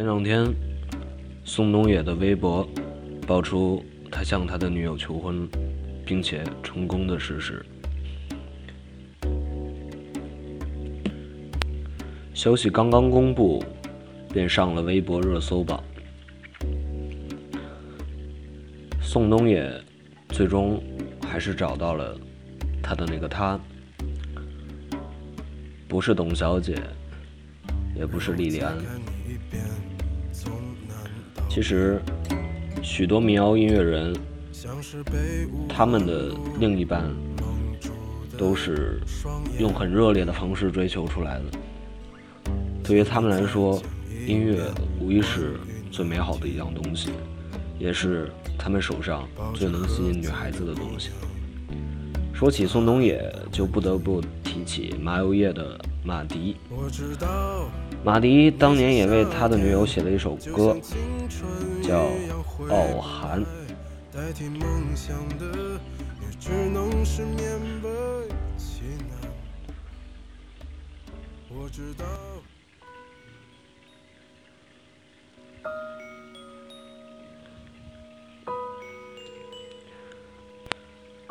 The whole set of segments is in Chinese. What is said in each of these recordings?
前两天，宋冬野的微博爆出他向他的女友求婚，并且成功的事实。消息刚刚公布，便上了微博热搜榜。宋冬野最终还是找到了他的那个他，不是董小姐，也不是莉莉安。其实，许多民谣音乐人，他们的另一半都是用很热烈的方式追求出来的。对于他们来说，音乐无疑是最美好的一样东西，也是他们手上最能吸引女孩子的东西。说起宋冬野，就不得不提起麻油叶的马迪。马迪当年也为他的女友写了一首歌，叫《傲寒》。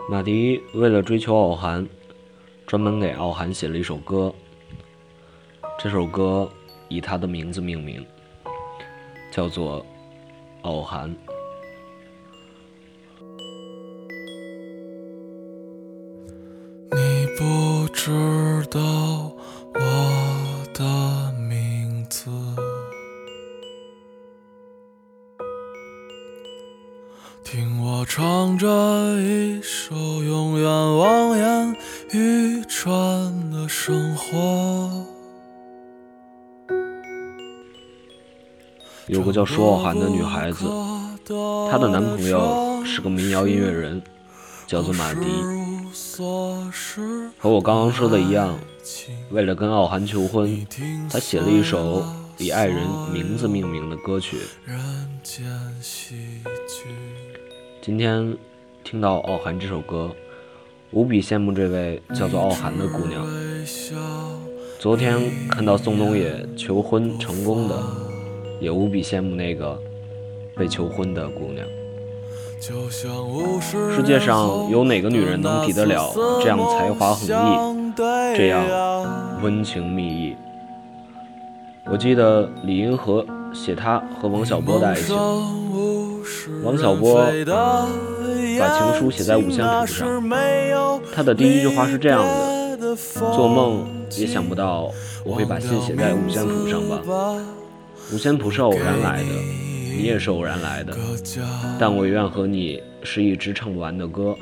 马迪为了追求傲寒，专门给傲寒写了一首歌。这首歌以他的名字命名，叫做《傲寒》。你不知道我的名字。听我唱这一首有个叫舒傲寒的女孩子，她的男朋友是个民谣音乐人，叫做马迪。和我刚刚说的一样，为了跟傲寒求婚，他写了一首以爱人名字命名的歌曲。今天听到傲寒这首歌，无比羡慕这位叫做傲寒的姑娘。昨天看到宋冬野求婚成功的，也无比羡慕那个被求婚的姑娘。世界上有哪个女人能比得了这样才华横溢、这样温情蜜意？我记得李银河写他和王小波的爱情，王小波把情书写在五线谱上，他的第一句话是这样的：“做梦也想不到我会把信写在五线谱上吧？五线谱是偶然来的。”你也是偶然来的，但我愿和你是一支唱不完的歌。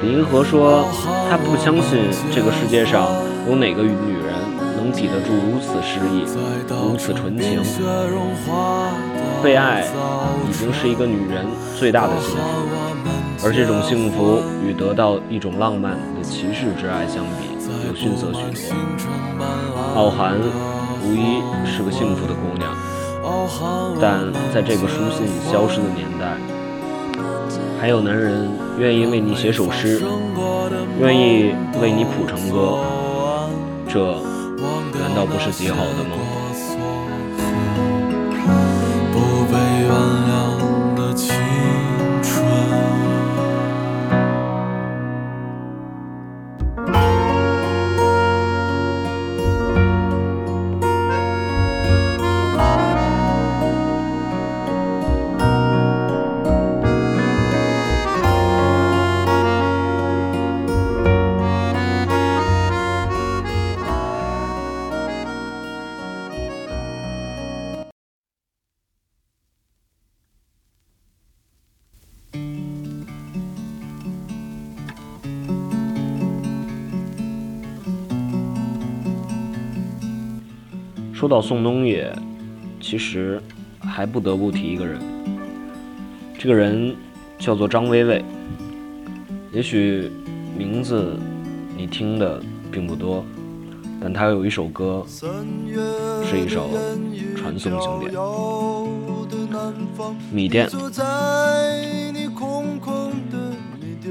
李银河说，他不相信这个世界上有哪个女人能抵得住如此诗意、如此纯情。被爱已经是一个女人最大的幸福，而这种幸福与得到一种浪漫的骑士之爱相比，又逊色许多。傲寒无疑是个幸福的姑娘。但在这个书信消失的年代，还有男人愿意为你写首诗，愿意为你谱成歌，这难道不是极好的吗？说到宋冬野，其实还不得不提一个人。这个人叫做张薇薇。也许名字你听的并不多，但他有一首歌是一首传颂经典，《米店》。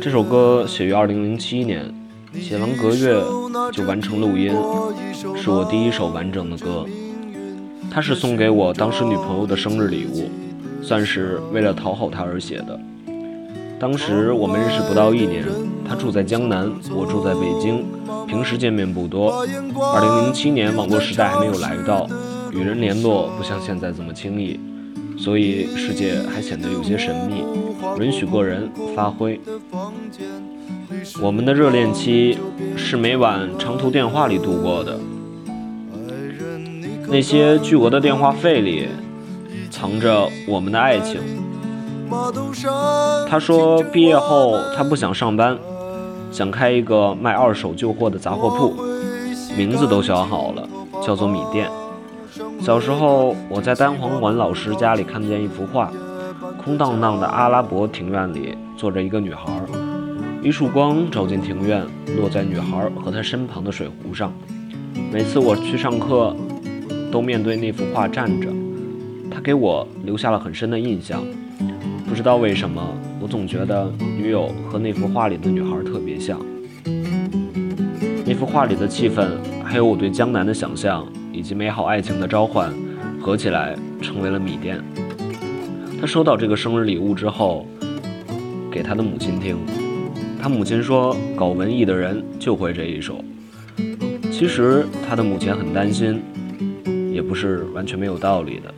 这首歌写于二零零七年，写完隔月就完成录音，是我第一首完整的歌。它是送给我当时女朋友的生日礼物，算是为了讨好她而写的。当时我们认识不到一年，她住在江南，我住在北京，平时见面不多。二零零七年网络时代还没有来到，与人联络不像现在这么轻易，所以世界还显得有些神秘，允许个人发挥。我们的热恋期是每晚长途电话里度过的，那些巨额的电话费里藏着我们的爱情。他说毕业后他不想上班，想开一个卖二手旧货的杂货铺，名字都想好了，叫做米店。小时候我在单簧管老师家里看见一幅画，空荡荡的阿拉伯庭院里坐着一个女孩。一束光照进庭院，落在女孩和她身旁的水壶上。每次我去上课，都面对那幅画站着，它给我留下了很深的印象。不知道为什么，我总觉得女友和那幅画里的女孩特别像。那幅画里的气氛，还有我对江南的想象，以及美好爱情的召唤，合起来成为了米店。他收到这个生日礼物之后，给他的母亲听。他母亲说：“搞文艺的人就会这一首。”其实他的母亲很担心，也不是完全没有道理的。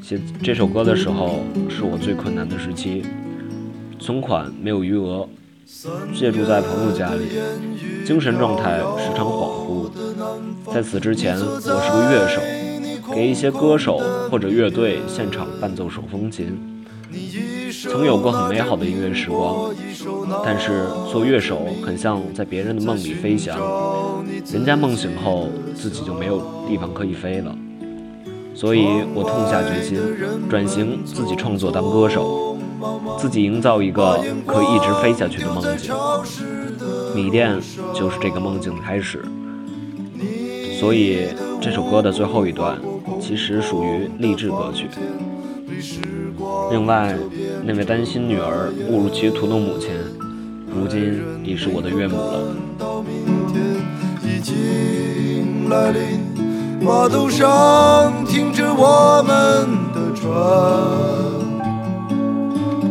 写这首歌的时候是我最困难的时期，存款没有余额，借住在朋友家里，精神状态时常恍惚。在此之前，我是个乐手，给一些歌手或者乐队现场伴奏手风琴，曾有过很美好的音乐时光。但是做乐手很像在别人的梦里飞翔，人家梦醒后自己就没有地方可以飞了。所以我痛下决心转型，自己创作当歌手，自己营造一个可以一直飞下去的梦境。米店就是这个梦境的开始。所以这首歌的最后一段其实属于励志歌曲。另外，那位担心女儿误入歧途的母亲，如今已是我的岳母了。码头上停着我们的船，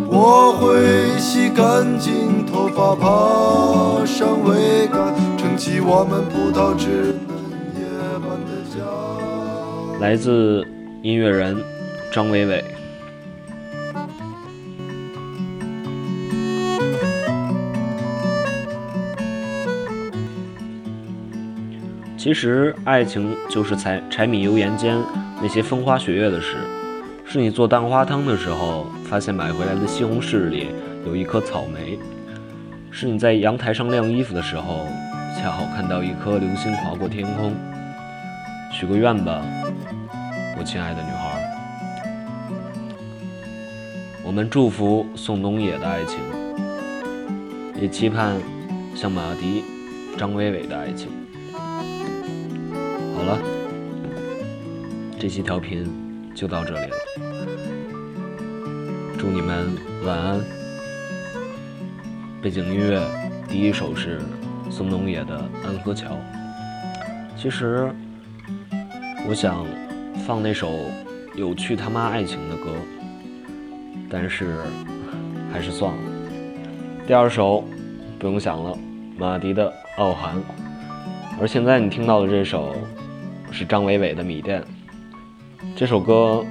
我会洗干净头发，爬上桅杆，撑起我们葡萄枝。来自音乐人张伟伟。其实，爱情就是柴柴米油盐间那些风花雪月的事。是你做蛋花汤的时候，发现买回来的西红柿里有一颗草莓；是你在阳台上晾衣服的时候，恰好看到一颗流星划过天空。许个愿吧，亲爱的女孩。我们祝福宋冬野的爱情，也期盼像马迪、张伟伟的爱情。好了，这期调频就到这里了。祝你们晚安。背景音乐第一首是宋冬野的《安河桥》。其实我想放那首有趣他妈爱情的歌，但是还是算了。第二首不用想了，马迪的《傲寒》。而现在你听到的这首。是张伟伟的《米店》这首歌，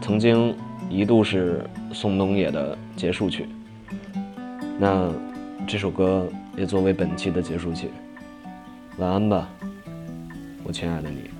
曾经一度是宋冬野的结束曲。那这首歌也作为本期的结束曲。晚安吧，我亲爱的你。